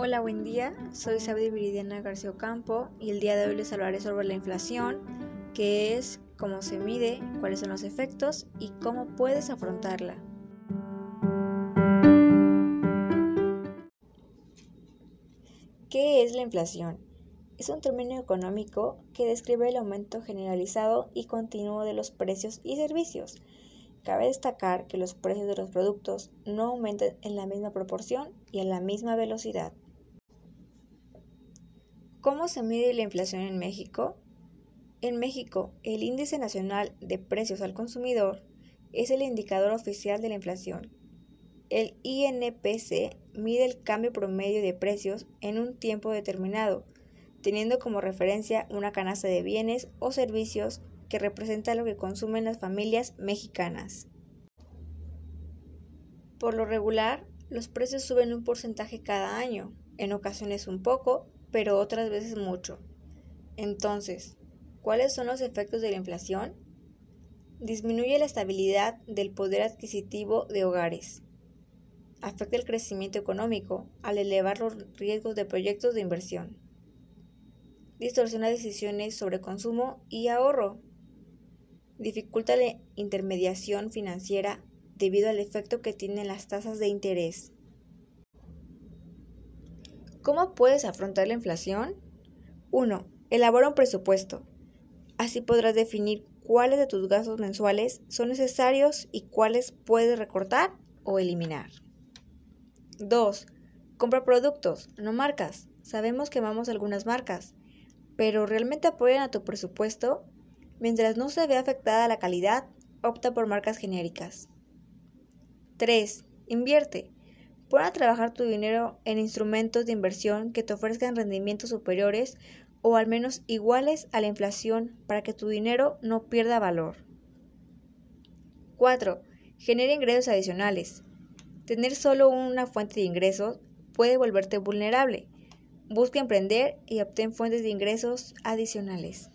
Hola, buen día. Soy Isabel Viridiana García Ocampo y el día de hoy les hablaré sobre la inflación, qué es, cómo se mide, cuáles son los efectos y cómo puedes afrontarla. ¿Qué es la inflación? Es un término económico que describe el aumento generalizado y continuo de los precios y servicios. Cabe destacar que los precios de los productos no aumentan en la misma proporción y a la misma velocidad. ¿Cómo se mide la inflación en México? En México, el Índice Nacional de Precios al Consumidor es el indicador oficial de la inflación. El INPC mide el cambio promedio de precios en un tiempo determinado, teniendo como referencia una canasta de bienes o servicios que representa lo que consumen las familias mexicanas. Por lo regular, los precios suben un porcentaje cada año, en ocasiones un poco, pero otras veces mucho. Entonces, ¿cuáles son los efectos de la inflación? Disminuye la estabilidad del poder adquisitivo de hogares. Afecta el crecimiento económico al elevar los riesgos de proyectos de inversión. Distorsiona decisiones sobre consumo y ahorro. Dificulta la intermediación financiera debido al efecto que tienen las tasas de interés. ¿Cómo puedes afrontar la inflación? 1. Elabora un presupuesto. Así podrás definir cuáles de tus gastos mensuales son necesarios y cuáles puedes recortar o eliminar. 2. Compra productos, no marcas. Sabemos que amamos algunas marcas, pero ¿realmente apoyan a tu presupuesto? Mientras no se vea afectada la calidad, opta por marcas genéricas. 3. Invierte. Pon trabajar tu dinero en instrumentos de inversión que te ofrezcan rendimientos superiores o al menos iguales a la inflación para que tu dinero no pierda valor. 4. Genera ingresos adicionales. Tener solo una fuente de ingresos puede volverte vulnerable. Busca emprender y obtén fuentes de ingresos adicionales.